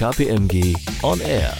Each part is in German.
KPMG On Air.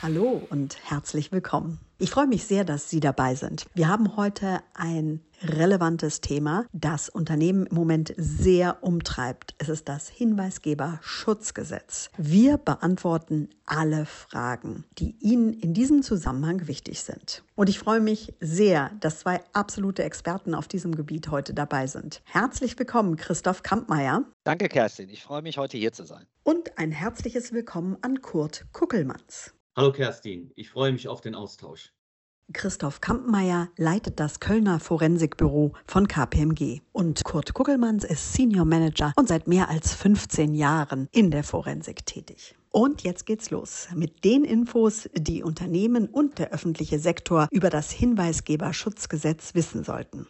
Hallo und herzlich willkommen. Ich freue mich sehr, dass Sie dabei sind. Wir haben heute ein relevantes Thema, das Unternehmen im Moment sehr umtreibt. Es ist das Hinweisgeberschutzgesetz. Wir beantworten alle Fragen, die Ihnen in diesem Zusammenhang wichtig sind. Und ich freue mich sehr, dass zwei absolute Experten auf diesem Gebiet heute dabei sind. Herzlich willkommen, Christoph Kampmeier. Danke, Kerstin. Ich freue mich, heute hier zu sein. Und ein herzliches Willkommen an Kurt Kuckelmanns. Hallo Kerstin, ich freue mich auf den Austausch. Christoph Kampmeier leitet das Kölner Forensikbüro von KPMG und Kurt Kuckelmanns ist Senior Manager und seit mehr als 15 Jahren in der Forensik tätig. Und jetzt geht's los mit den Infos, die Unternehmen und der öffentliche Sektor über das Hinweisgeberschutzgesetz wissen sollten.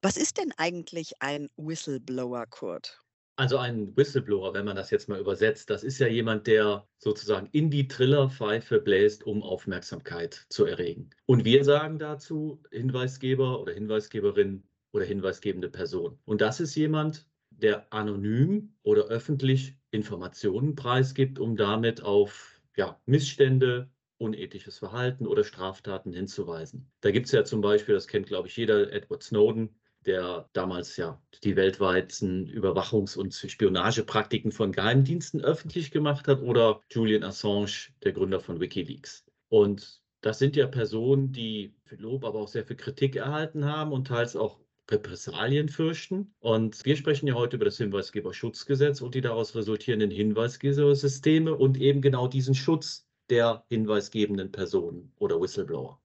Was ist denn eigentlich ein Whistleblower, Kurt? Also ein Whistleblower, wenn man das jetzt mal übersetzt, das ist ja jemand, der sozusagen in die Trillerpfeife bläst, um Aufmerksamkeit zu erregen. Und wir sagen dazu Hinweisgeber oder Hinweisgeberin oder hinweisgebende Person. Und das ist jemand, der anonym oder öffentlich Informationen preisgibt, um damit auf ja, Missstände, unethisches Verhalten oder Straftaten hinzuweisen. Da gibt es ja zum Beispiel, das kennt glaube ich jeder, Edward Snowden, der damals ja die weltweiten Überwachungs- und Spionagepraktiken von Geheimdiensten öffentlich gemacht hat, oder Julian Assange, der Gründer von Wikileaks. Und das sind ja Personen, die viel Lob, aber auch sehr viel Kritik erhalten haben und teils auch Repressalien fürchten. Und wir sprechen ja heute über das Hinweisgeberschutzgesetz und die daraus resultierenden Hinweisgebersysteme und eben genau diesen Schutz der hinweisgebenden Personen oder Whistleblower.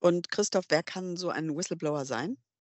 Und Christoph, wer kann so ein Whistleblower sein?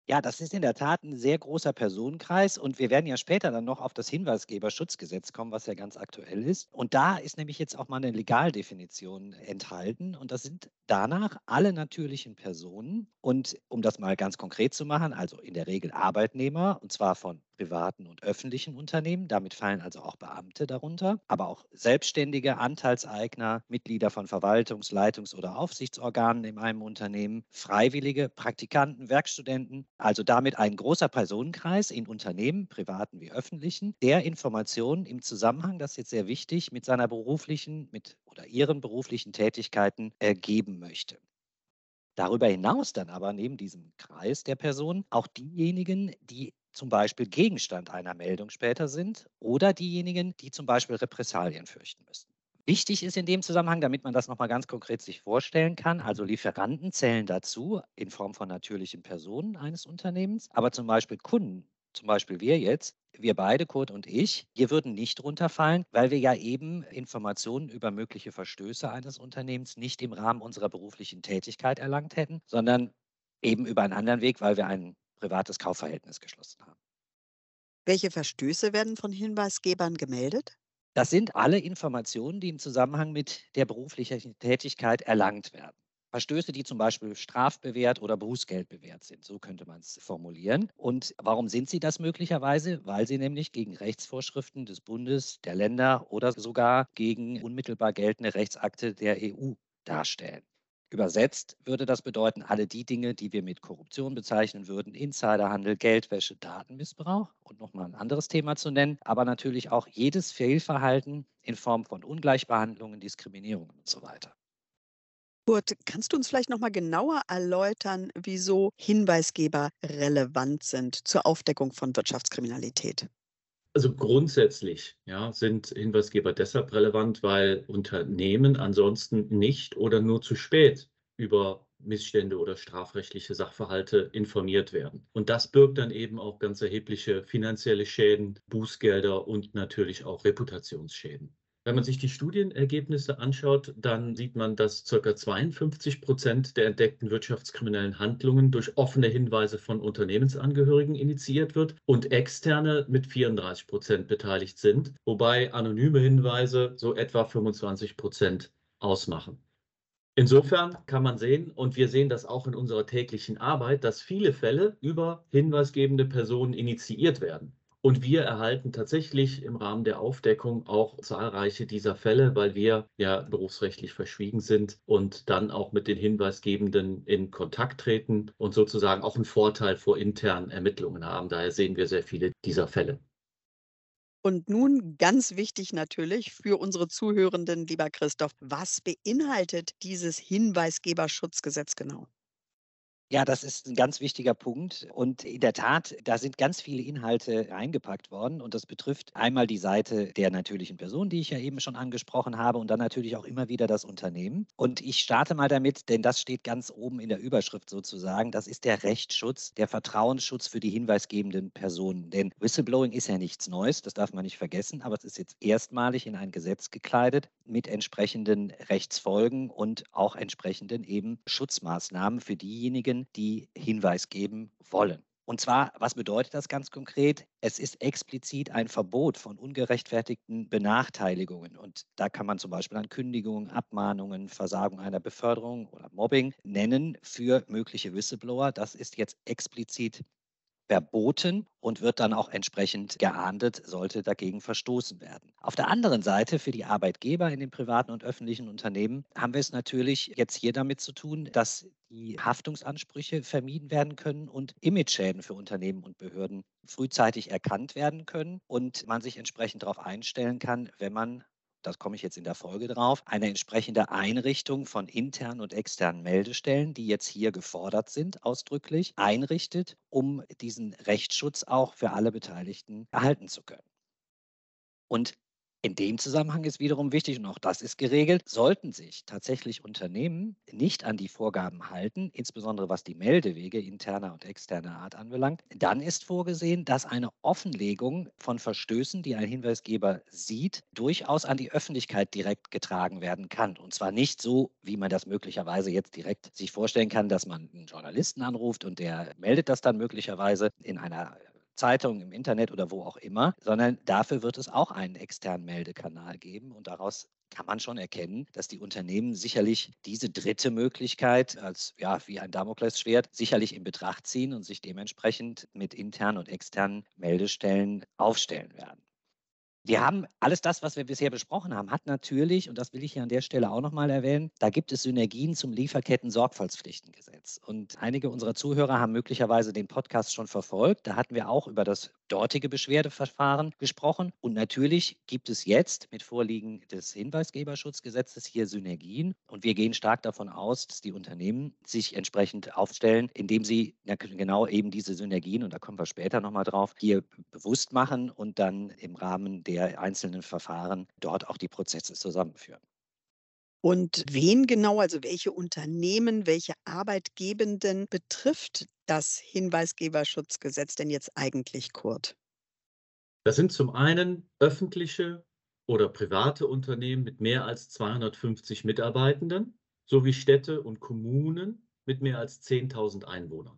Ja, das ist in der Tat ein sehr großer Personenkreis und wir werden ja später dann noch auf das Hinweisgeberschutzgesetz kommen, was ja ganz aktuell ist. Und da ist nämlich jetzt auch mal eine Legaldefinition enthalten und das sind danach alle natürlichen Personen und um das mal ganz konkret zu machen, also in der Regel Arbeitnehmer und zwar von privaten und öffentlichen Unternehmen. Damit fallen also auch Beamte darunter, aber auch selbstständige Anteilseigner, Mitglieder von Verwaltungs-, Leitungs- oder Aufsichtsorganen in einem Unternehmen, Freiwillige, Praktikanten, Werkstudenten, also damit ein großer Personenkreis in Unternehmen, privaten wie öffentlichen, der Informationen im Zusammenhang, das ist jetzt sehr wichtig, mit seiner beruflichen, mit oder ihren beruflichen Tätigkeiten ergeben möchte. Darüber hinaus dann aber neben diesem Kreis der Personen auch diejenigen, die zum Beispiel Gegenstand einer Meldung später sind oder diejenigen, die zum Beispiel Repressalien fürchten müssen. Wichtig ist in dem Zusammenhang, damit man das nochmal ganz konkret sich vorstellen kann, also Lieferanten zählen dazu in Form von natürlichen Personen eines Unternehmens, aber zum Beispiel Kunden, zum Beispiel wir jetzt, wir beide, Kurt und ich, wir würden nicht runterfallen, weil wir ja eben Informationen über mögliche Verstöße eines Unternehmens nicht im Rahmen unserer beruflichen Tätigkeit erlangt hätten, sondern eben über einen anderen Weg, weil wir einen privates Kaufverhältnis geschlossen haben. Welche Verstöße werden von Hinweisgebern gemeldet? Das sind alle Informationen, die im Zusammenhang mit der beruflichen Tätigkeit erlangt werden. Verstöße, die zum Beispiel strafbewehrt oder Bußgeldbewehrt sind. So könnte man es formulieren. Und warum sind sie das möglicherweise? Weil sie nämlich gegen Rechtsvorschriften des Bundes, der Länder oder sogar gegen unmittelbar geltende Rechtsakte der EU darstellen. Übersetzt würde das bedeuten, alle die Dinge, die wir mit Korruption bezeichnen würden, Insiderhandel, Geldwäsche, Datenmissbrauch und nochmal ein anderes Thema zu nennen, aber natürlich auch jedes Fehlverhalten in Form von Ungleichbehandlungen, Diskriminierungen und so weiter. Kurt, kannst du uns vielleicht nochmal genauer erläutern, wieso Hinweisgeber relevant sind zur Aufdeckung von Wirtschaftskriminalität? Also grundsätzlich ja, sind Hinweisgeber deshalb relevant, weil Unternehmen ansonsten nicht oder nur zu spät über Missstände oder strafrechtliche Sachverhalte informiert werden. Und das birgt dann eben auch ganz erhebliche finanzielle Schäden, Bußgelder und natürlich auch Reputationsschäden. Wenn man sich die Studienergebnisse anschaut, dann sieht man, dass ca. 52 Prozent der entdeckten wirtschaftskriminellen Handlungen durch offene Hinweise von Unternehmensangehörigen initiiert wird und externe mit 34 Prozent beteiligt sind, wobei anonyme Hinweise so etwa 25 Prozent ausmachen. Insofern kann man sehen, und wir sehen das auch in unserer täglichen Arbeit, dass viele Fälle über hinweisgebende Personen initiiert werden. Und wir erhalten tatsächlich im Rahmen der Aufdeckung auch zahlreiche dieser Fälle, weil wir ja berufsrechtlich verschwiegen sind und dann auch mit den Hinweisgebenden in Kontakt treten und sozusagen auch einen Vorteil vor internen Ermittlungen haben. Daher sehen wir sehr viele dieser Fälle. Und nun ganz wichtig natürlich für unsere Zuhörenden, lieber Christoph, was beinhaltet dieses Hinweisgeberschutzgesetz genau? Ja, das ist ein ganz wichtiger Punkt. Und in der Tat, da sind ganz viele Inhalte reingepackt worden. Und das betrifft einmal die Seite der natürlichen Person, die ich ja eben schon angesprochen habe, und dann natürlich auch immer wieder das Unternehmen. Und ich starte mal damit, denn das steht ganz oben in der Überschrift sozusagen. Das ist der Rechtsschutz, der Vertrauensschutz für die hinweisgebenden Personen. Denn Whistleblowing ist ja nichts Neues, das darf man nicht vergessen, aber es ist jetzt erstmalig in ein Gesetz gekleidet mit entsprechenden Rechtsfolgen und auch entsprechenden eben Schutzmaßnahmen für diejenigen, Menschen, die Hinweis geben wollen. Und zwar, was bedeutet das ganz konkret? Es ist explizit ein Verbot von ungerechtfertigten Benachteiligungen. Und da kann man zum Beispiel an Kündigungen, Abmahnungen, Versagung einer Beförderung oder Mobbing nennen für mögliche Whistleblower. Das ist jetzt explizit verboten und wird dann auch entsprechend geahndet, sollte dagegen verstoßen werden. Auf der anderen Seite für die Arbeitgeber in den privaten und öffentlichen Unternehmen haben wir es natürlich jetzt hier damit zu tun, dass die Haftungsansprüche vermieden werden können und Imageschäden für Unternehmen und Behörden frühzeitig erkannt werden können und man sich entsprechend darauf einstellen kann, wenn man das komme ich jetzt in der Folge drauf, eine entsprechende Einrichtung von internen und externen Meldestellen, die jetzt hier gefordert sind, ausdrücklich, einrichtet, um diesen Rechtsschutz auch für alle Beteiligten erhalten zu können. Und in dem Zusammenhang ist wiederum wichtig, und auch das ist geregelt, sollten sich tatsächlich Unternehmen nicht an die Vorgaben halten, insbesondere was die Meldewege interner und externer Art anbelangt, dann ist vorgesehen, dass eine Offenlegung von Verstößen, die ein Hinweisgeber sieht, durchaus an die Öffentlichkeit direkt getragen werden kann. Und zwar nicht so, wie man das möglicherweise jetzt direkt sich vorstellen kann, dass man einen Journalisten anruft und der meldet das dann möglicherweise in einer Zeitung, im Internet oder wo auch immer, sondern dafür wird es auch einen externen Meldekanal geben und daraus kann man schon erkennen, dass die Unternehmen sicherlich diese dritte Möglichkeit als ja wie ein Damoklesschwert sicherlich in Betracht ziehen und sich dementsprechend mit internen und externen Meldestellen aufstellen werden. Wir haben alles das, was wir bisher besprochen haben, hat natürlich, und das will ich hier an der Stelle auch nochmal erwähnen, da gibt es Synergien zum Lieferketten-Sorgfaltspflichtengesetz. Und einige unserer Zuhörer haben möglicherweise den Podcast schon verfolgt. Da hatten wir auch über das dortige Beschwerdeverfahren gesprochen. Und natürlich gibt es jetzt mit Vorliegen des Hinweisgeberschutzgesetzes hier Synergien. Und wir gehen stark davon aus, dass die Unternehmen sich entsprechend aufstellen, indem sie genau eben diese Synergien, und da kommen wir später nochmal drauf, hier bewusst machen und dann im Rahmen der einzelnen Verfahren dort auch die Prozesse zusammenführen. Und wen genau, also welche Unternehmen, welche Arbeitgebenden betrifft das Hinweisgeberschutzgesetz denn jetzt eigentlich, Kurt? Das sind zum einen öffentliche oder private Unternehmen mit mehr als 250 Mitarbeitenden sowie Städte und Kommunen mit mehr als 10.000 Einwohnern.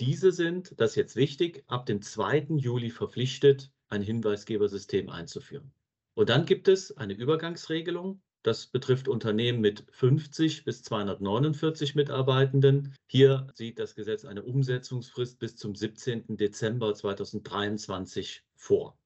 Diese sind, das ist jetzt wichtig, ab dem 2. Juli verpflichtet, ein Hinweisgebersystem einzuführen. Und dann gibt es eine Übergangsregelung, das betrifft Unternehmen mit 50 bis 249 Mitarbeitenden. Hier sieht das Gesetz eine Umsetzungsfrist bis zum 17. Dezember 2023 vor.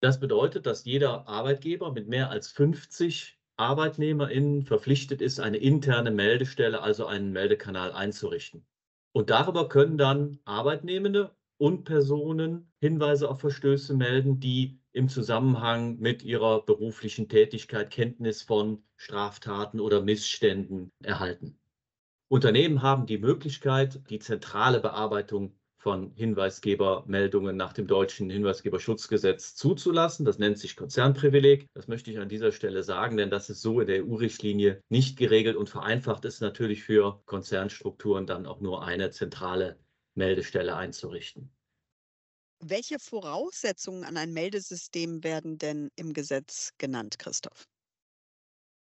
Das bedeutet, dass jeder Arbeitgeber mit mehr als 50 ArbeitnehmerInnen verpflichtet ist, eine interne Meldestelle, also einen Meldekanal einzurichten. Und darüber können dann Arbeitnehmende und Personen Hinweise auf Verstöße melden, die im Zusammenhang mit ihrer beruflichen Tätigkeit Kenntnis von Straftaten oder Missständen erhalten. Unternehmen haben die Möglichkeit, die zentrale Bearbeitung von Hinweisgebermeldungen nach dem deutschen Hinweisgeberschutzgesetz zuzulassen. Das nennt sich Konzernprivileg. Das möchte ich an dieser Stelle sagen, denn das ist so in der EU-Richtlinie nicht geregelt und vereinfacht ist natürlich für Konzernstrukturen dann auch nur eine zentrale Meldestelle einzurichten. Welche Voraussetzungen an ein Meldesystem werden denn im Gesetz genannt, Christoph?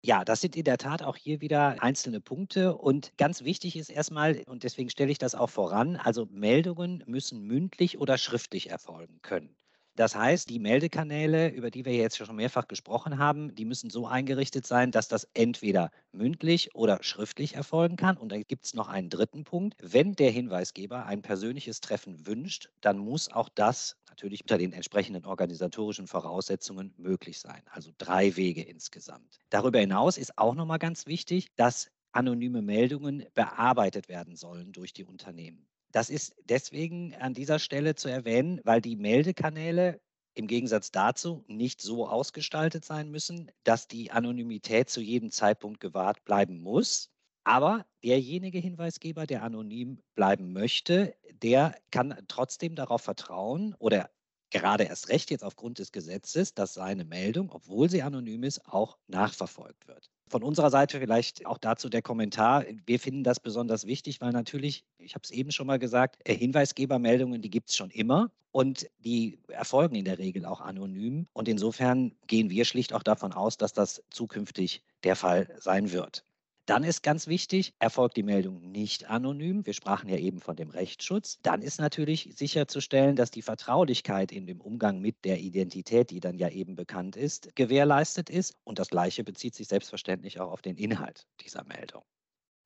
Ja, das sind in der Tat auch hier wieder einzelne Punkte. Und ganz wichtig ist erstmal, und deswegen stelle ich das auch voran, also Meldungen müssen mündlich oder schriftlich erfolgen können. Das heißt, die Meldekanäle, über die wir jetzt schon mehrfach gesprochen haben, die müssen so eingerichtet sein, dass das entweder mündlich oder schriftlich erfolgen kann. Und da gibt es noch einen dritten Punkt. Wenn der Hinweisgeber ein persönliches Treffen wünscht, dann muss auch das natürlich unter den entsprechenden organisatorischen Voraussetzungen möglich sein. Also drei Wege insgesamt. Darüber hinaus ist auch nochmal ganz wichtig, dass anonyme Meldungen bearbeitet werden sollen durch die Unternehmen. Das ist deswegen an dieser Stelle zu erwähnen, weil die Meldekanäle im Gegensatz dazu nicht so ausgestaltet sein müssen, dass die Anonymität zu jedem Zeitpunkt gewahrt bleiben muss. Aber derjenige Hinweisgeber, der anonym bleiben möchte, der kann trotzdem darauf vertrauen oder gerade erst recht jetzt aufgrund des Gesetzes, dass seine Meldung, obwohl sie anonym ist, auch nachverfolgt wird. Von unserer Seite vielleicht auch dazu der Kommentar. Wir finden das besonders wichtig, weil natürlich, ich habe es eben schon mal gesagt, äh, Hinweisgebermeldungen, die gibt es schon immer und die erfolgen in der Regel auch anonym. Und insofern gehen wir schlicht auch davon aus, dass das zukünftig der Fall sein wird. Dann ist ganz wichtig, erfolgt die Meldung nicht anonym. Wir sprachen ja eben von dem Rechtsschutz. Dann ist natürlich sicherzustellen, dass die Vertraulichkeit in dem Umgang mit der Identität, die dann ja eben bekannt ist, gewährleistet ist. Und das Gleiche bezieht sich selbstverständlich auch auf den Inhalt dieser Meldung.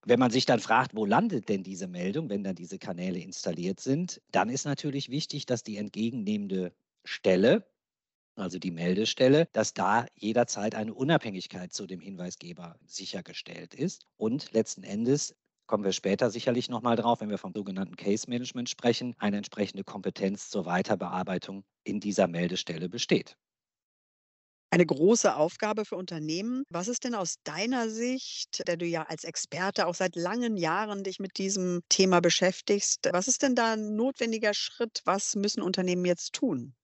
Wenn man sich dann fragt, wo landet denn diese Meldung, wenn dann diese Kanäle installiert sind, dann ist natürlich wichtig, dass die entgegennehmende Stelle also die Meldestelle, dass da jederzeit eine Unabhängigkeit zu dem Hinweisgeber sichergestellt ist. Und letzten Endes kommen wir später sicherlich nochmal drauf, wenn wir vom sogenannten Case Management sprechen, eine entsprechende Kompetenz zur Weiterbearbeitung in dieser Meldestelle besteht. Eine große Aufgabe für Unternehmen. Was ist denn aus deiner Sicht, der du ja als Experte auch seit langen Jahren dich mit diesem Thema beschäftigst, was ist denn da ein notwendiger Schritt? Was müssen Unternehmen jetzt tun?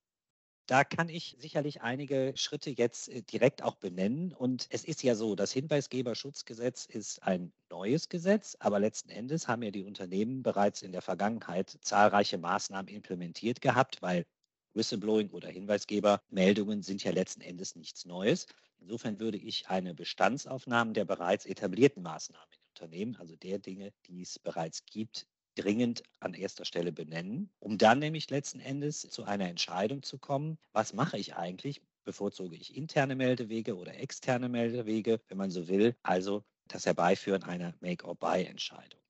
Da kann ich sicherlich einige Schritte jetzt äh, direkt auch benennen. Und es ist ja so, das Hinweisgeberschutzgesetz ist ein neues Gesetz, aber letzten Endes haben ja die Unternehmen bereits in der Vergangenheit zahlreiche Maßnahmen implementiert gehabt, weil Whistleblowing oder Hinweisgebermeldungen sind ja letzten Endes nichts Neues. Insofern würde ich eine Bestandsaufnahme der bereits etablierten Maßnahmen in Unternehmen, also der Dinge, die es bereits gibt, dringend an erster Stelle benennen, um dann nämlich letzten Endes zu einer Entscheidung zu kommen, was mache ich eigentlich? Bevorzuge ich interne Meldewege oder externe Meldewege, wenn man so will, also das Herbeiführen einer Make-or-Buy-Entscheidung.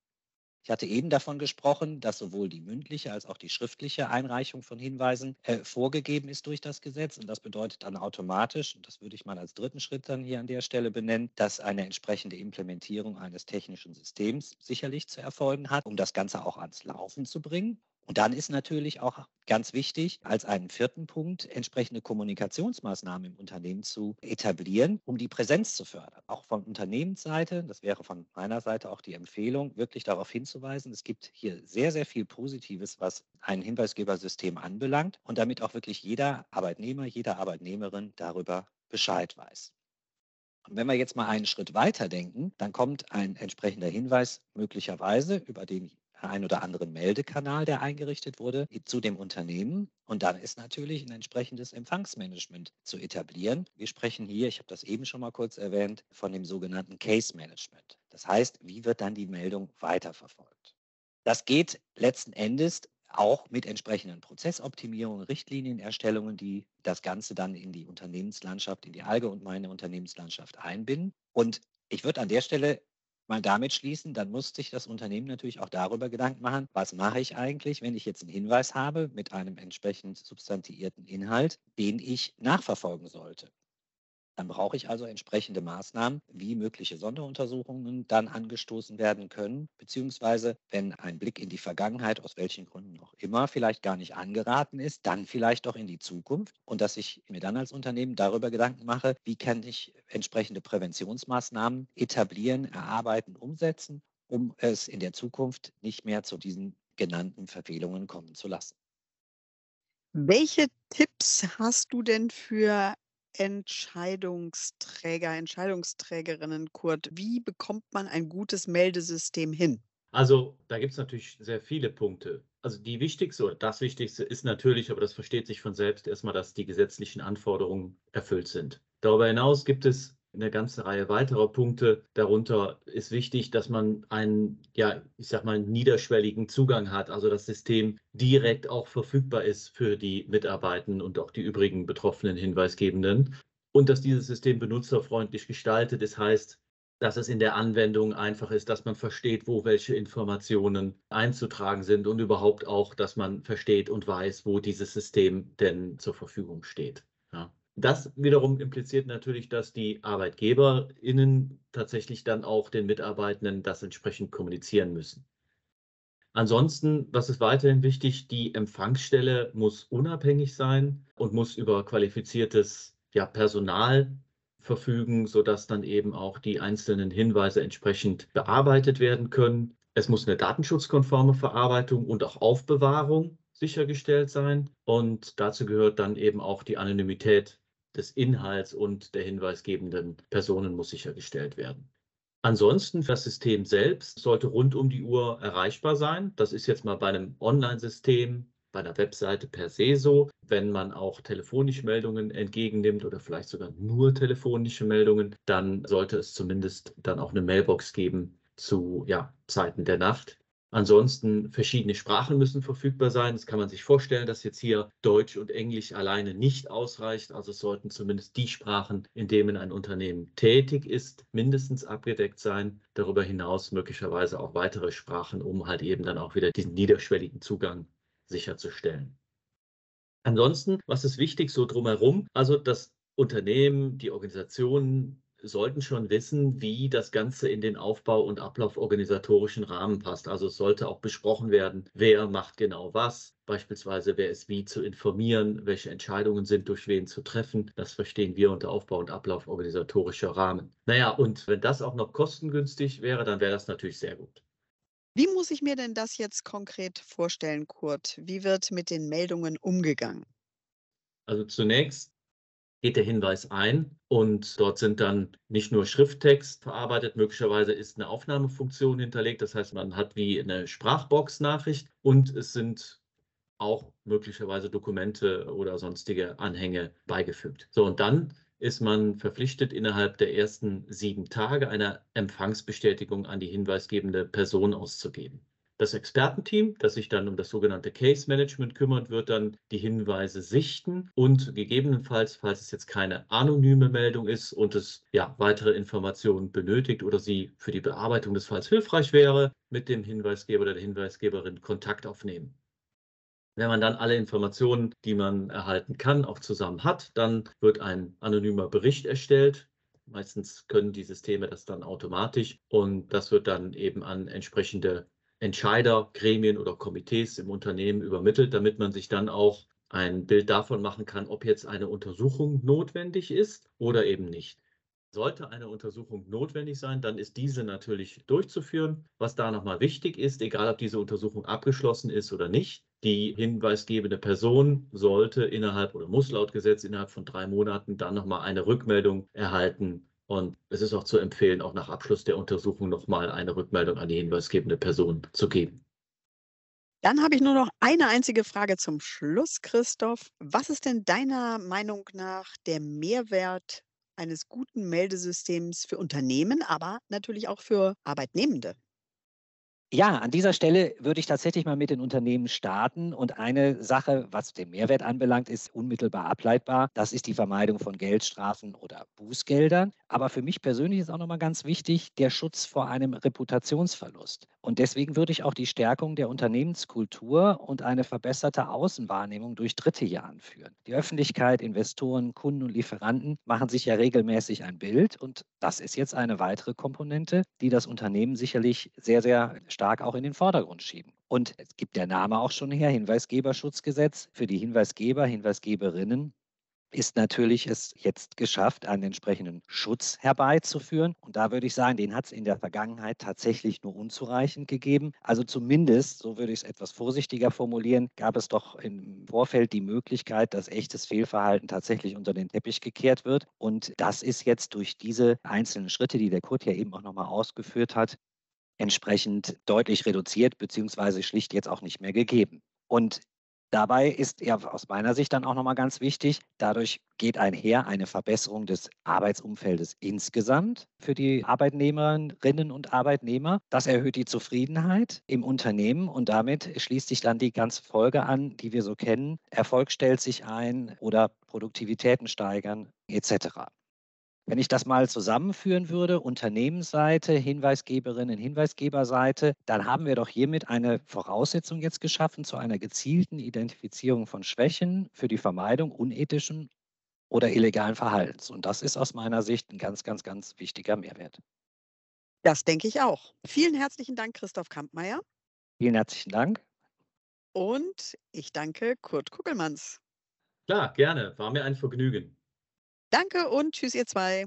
Ich hatte eben davon gesprochen, dass sowohl die mündliche als auch die schriftliche Einreichung von Hinweisen äh, vorgegeben ist durch das Gesetz. Und das bedeutet dann automatisch, und das würde ich mal als dritten Schritt dann hier an der Stelle benennen, dass eine entsprechende Implementierung eines technischen Systems sicherlich zu erfolgen hat, um das Ganze auch ans Laufen zu bringen. Und dann ist natürlich auch ganz wichtig, als einen vierten Punkt entsprechende Kommunikationsmaßnahmen im Unternehmen zu etablieren, um die Präsenz zu fördern. Auch von Unternehmensseite, das wäre von meiner Seite auch die Empfehlung, wirklich darauf hinzuweisen, es gibt hier sehr, sehr viel Positives, was ein Hinweisgebersystem anbelangt und damit auch wirklich jeder Arbeitnehmer, jede Arbeitnehmerin darüber Bescheid weiß. Und wenn wir jetzt mal einen Schritt weiter denken, dann kommt ein entsprechender Hinweis möglicherweise über den ein oder anderen Meldekanal, der eingerichtet wurde, zu dem Unternehmen. Und dann ist natürlich ein entsprechendes Empfangsmanagement zu etablieren. Wir sprechen hier, ich habe das eben schon mal kurz erwähnt, von dem sogenannten Case Management. Das heißt, wie wird dann die Meldung weiterverfolgt? Das geht letzten Endes auch mit entsprechenden Prozessoptimierungen, Richtlinienerstellungen, die das Ganze dann in die Unternehmenslandschaft, in die allgemeine Unternehmenslandschaft einbinden. Und ich würde an der Stelle mal damit schließen, dann muss sich das Unternehmen natürlich auch darüber Gedanken machen, was mache ich eigentlich, wenn ich jetzt einen Hinweis habe mit einem entsprechend substantiierten Inhalt, den ich nachverfolgen sollte. Dann brauche ich also entsprechende Maßnahmen, wie mögliche Sonderuntersuchungen dann angestoßen werden können, beziehungsweise wenn ein Blick in die Vergangenheit, aus welchen Gründen auch immer, vielleicht gar nicht angeraten ist, dann vielleicht auch in die Zukunft und dass ich mir dann als Unternehmen darüber Gedanken mache, wie kann ich entsprechende Präventionsmaßnahmen etablieren, erarbeiten, umsetzen, um es in der Zukunft nicht mehr zu diesen genannten Verfehlungen kommen zu lassen. Welche Tipps hast du denn für Entscheidungsträger, Entscheidungsträgerinnen, Kurt? Wie bekommt man ein gutes Meldesystem hin? Also da gibt es natürlich sehr viele Punkte. Also die wichtigste oder das Wichtigste ist natürlich, aber das versteht sich von selbst erstmal, dass die gesetzlichen Anforderungen erfüllt sind. Darüber hinaus gibt es eine ganze Reihe weiterer Punkte. Darunter ist wichtig, dass man einen, ja, ich sag mal, niederschwelligen Zugang hat, also das System direkt auch verfügbar ist für die Mitarbeitenden und auch die übrigen betroffenen Hinweisgebenden. Und dass dieses System benutzerfreundlich gestaltet ist, heißt, dass es in der Anwendung einfach ist, dass man versteht, wo welche Informationen einzutragen sind und überhaupt auch, dass man versteht und weiß, wo dieses System denn zur Verfügung steht. Ja. Das wiederum impliziert natürlich, dass die ArbeitgeberInnen tatsächlich dann auch den Mitarbeitenden das entsprechend kommunizieren müssen. Ansonsten, was ist weiterhin wichtig? Die Empfangsstelle muss unabhängig sein und muss über qualifiziertes ja, Personal verfügen, sodass dann eben auch die einzelnen Hinweise entsprechend bearbeitet werden können. Es muss eine datenschutzkonforme Verarbeitung und auch Aufbewahrung sichergestellt sein. Und dazu gehört dann eben auch die Anonymität des Inhalts und der hinweisgebenden Personen muss sichergestellt werden. Ansonsten das System selbst sollte rund um die Uhr erreichbar sein. Das ist jetzt mal bei einem Online-System, bei einer Webseite per se so. Wenn man auch telefonische Meldungen entgegennimmt oder vielleicht sogar nur telefonische Meldungen, dann sollte es zumindest dann auch eine Mailbox geben zu ja, Zeiten der Nacht. Ansonsten verschiedene Sprachen müssen verfügbar sein. Das kann man sich vorstellen, dass jetzt hier Deutsch und Englisch alleine nicht ausreicht. Also sollten zumindest die Sprachen, in denen ein Unternehmen tätig ist, mindestens abgedeckt sein. Darüber hinaus möglicherweise auch weitere Sprachen, um halt eben dann auch wieder diesen niederschwelligen Zugang sicherzustellen. Ansonsten, was ist wichtig so drumherum? Also das Unternehmen, die Organisationen sollten schon wissen, wie das Ganze in den Aufbau und Ablauf organisatorischen Rahmen passt. Also es sollte auch besprochen werden, wer macht genau was, beispielsweise wer ist wie zu informieren, welche Entscheidungen sind durch wen zu treffen. Das verstehen wir unter Aufbau und Ablauf organisatorischer Rahmen. Naja, und wenn das auch noch kostengünstig wäre, dann wäre das natürlich sehr gut. Wie muss ich mir denn das jetzt konkret vorstellen, Kurt? Wie wird mit den Meldungen umgegangen? Also zunächst geht der Hinweis ein und dort sind dann nicht nur Schrifttext verarbeitet, möglicherweise ist eine Aufnahmefunktion hinterlegt. Das heißt, man hat wie eine Sprachbox-Nachricht und es sind auch möglicherweise Dokumente oder sonstige Anhänge beigefügt. So, und dann ist man verpflichtet, innerhalb der ersten sieben Tage eine Empfangsbestätigung an die hinweisgebende Person auszugeben. Das Expertenteam, das sich dann um das sogenannte Case Management kümmert, wird dann die Hinweise sichten und gegebenenfalls, falls es jetzt keine anonyme Meldung ist und es ja weitere Informationen benötigt oder sie für die Bearbeitung des Falls hilfreich wäre, mit dem Hinweisgeber oder der Hinweisgeberin Kontakt aufnehmen. Wenn man dann alle Informationen, die man erhalten kann, auch zusammen hat, dann wird ein anonymer Bericht erstellt. Meistens können die Systeme das dann automatisch und das wird dann eben an entsprechende Entscheider, Gremien oder Komitees im Unternehmen übermittelt, damit man sich dann auch ein Bild davon machen kann, ob jetzt eine Untersuchung notwendig ist oder eben nicht. Sollte eine Untersuchung notwendig sein, dann ist diese natürlich durchzuführen. Was da nochmal wichtig ist, egal ob diese Untersuchung abgeschlossen ist oder nicht, die hinweisgebende Person sollte innerhalb oder muss laut Gesetz innerhalb von drei Monaten dann nochmal eine Rückmeldung erhalten, und es ist auch zu empfehlen, auch nach Abschluss der Untersuchung nochmal eine Rückmeldung an die hinweisgebende Person zu geben. Dann habe ich nur noch eine einzige Frage zum Schluss, Christoph. Was ist denn deiner Meinung nach der Mehrwert eines guten Meldesystems für Unternehmen, aber natürlich auch für Arbeitnehmende? Ja, an dieser Stelle würde ich tatsächlich mal mit den Unternehmen starten. Und eine Sache, was den Mehrwert anbelangt, ist unmittelbar ableitbar. Das ist die Vermeidung von Geldstrafen oder Bußgeldern. Aber für mich persönlich ist auch nochmal ganz wichtig der Schutz vor einem Reputationsverlust. Und deswegen würde ich auch die Stärkung der Unternehmenskultur und eine verbesserte Außenwahrnehmung durch Dritte hier anführen. Die Öffentlichkeit, Investoren, Kunden und Lieferanten machen sich ja regelmäßig ein Bild. Und das ist jetzt eine weitere Komponente, die das Unternehmen sicherlich sehr, sehr stark stark auch in den Vordergrund schieben. Und es gibt der Name auch schon her, Hinweisgeberschutzgesetz. Für die Hinweisgeber, Hinweisgeberinnen ist natürlich es jetzt geschafft, einen entsprechenden Schutz herbeizuführen. Und da würde ich sagen, den hat es in der Vergangenheit tatsächlich nur unzureichend gegeben. Also zumindest, so würde ich es etwas vorsichtiger formulieren, gab es doch im Vorfeld die Möglichkeit, dass echtes Fehlverhalten tatsächlich unter den Teppich gekehrt wird. Und das ist jetzt durch diese einzelnen Schritte, die der Kurt ja eben auch nochmal ausgeführt hat, entsprechend deutlich reduziert beziehungsweise schlicht jetzt auch nicht mehr gegeben. Und dabei ist ja aus meiner Sicht dann auch nochmal ganz wichtig, dadurch geht einher eine Verbesserung des Arbeitsumfeldes insgesamt für die Arbeitnehmerinnen und Arbeitnehmer. Das erhöht die Zufriedenheit im Unternehmen und damit schließt sich dann die ganze Folge an, die wir so kennen. Erfolg stellt sich ein oder Produktivitäten steigern etc. Wenn ich das mal zusammenführen würde, Unternehmensseite, Hinweisgeberinnen, Hinweisgeberseite, dann haben wir doch hiermit eine Voraussetzung jetzt geschaffen zu einer gezielten Identifizierung von Schwächen für die Vermeidung unethischen oder illegalen Verhaltens. Und das ist aus meiner Sicht ein ganz, ganz, ganz wichtiger Mehrwert. Das denke ich auch. Vielen herzlichen Dank, Christoph Kampmeier. Vielen herzlichen Dank. Und ich danke Kurt Kuckelmanns. Klar, gerne. War mir ein Vergnügen. Danke und tschüss, ihr zwei.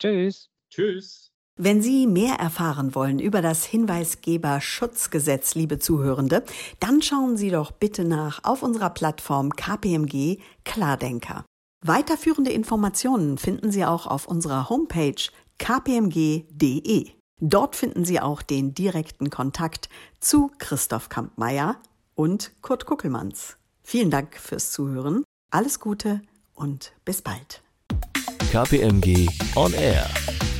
Tschüss. Tschüss. Wenn Sie mehr erfahren wollen über das Hinweisgeberschutzgesetz, liebe Zuhörende, dann schauen Sie doch bitte nach auf unserer Plattform KPMG Klardenker. Weiterführende Informationen finden Sie auch auf unserer Homepage kpmg.de. Dort finden Sie auch den direkten Kontakt zu Christoph Kampmeier und Kurt Kuckelmanns. Vielen Dank fürs Zuhören, alles Gute und bis bald. KPMG On Air.